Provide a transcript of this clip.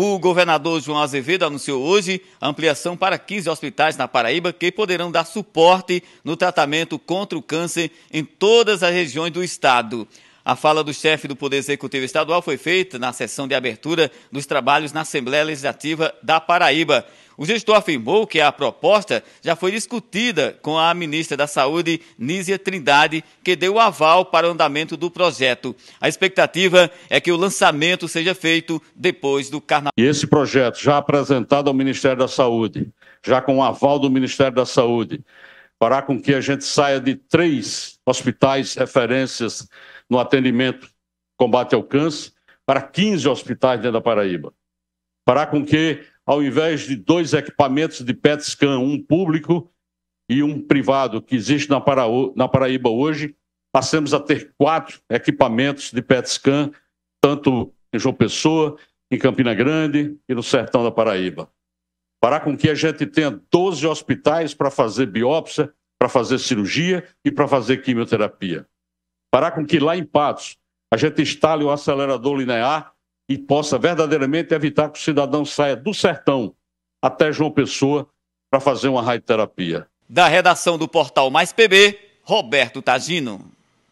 O governador João Azevedo anunciou hoje a ampliação para 15 hospitais na Paraíba que poderão dar suporte no tratamento contra o câncer em todas as regiões do estado. A fala do chefe do Poder Executivo Estadual foi feita na sessão de abertura dos trabalhos na Assembleia Legislativa da Paraíba. O gestor afirmou que a proposta já foi discutida com a ministra da Saúde, Nízia Trindade, que deu aval para o andamento do projeto. A expectativa é que o lançamento seja feito depois do carnaval. E esse projeto, já apresentado ao Ministério da Saúde, já com o aval do Ministério da Saúde, fará com que a gente saia de três hospitais referências no atendimento combate ao câncer para 15 hospitais dentro da Paraíba. Fará com que ao invés de dois equipamentos de PET scan, um público e um privado que existe na, na Paraíba hoje, passemos a ter quatro equipamentos de PET scan, tanto em João Pessoa, em Campina Grande e no sertão da Paraíba. Para com que a gente tenha 12 hospitais para fazer biópsia, para fazer cirurgia e para fazer quimioterapia. Para com que lá em Patos a gente instale o acelerador linear e possa verdadeiramente evitar que o cidadão saia do sertão até João Pessoa para fazer uma radioterapia. Da redação do portal Mais PB, Roberto Tagino.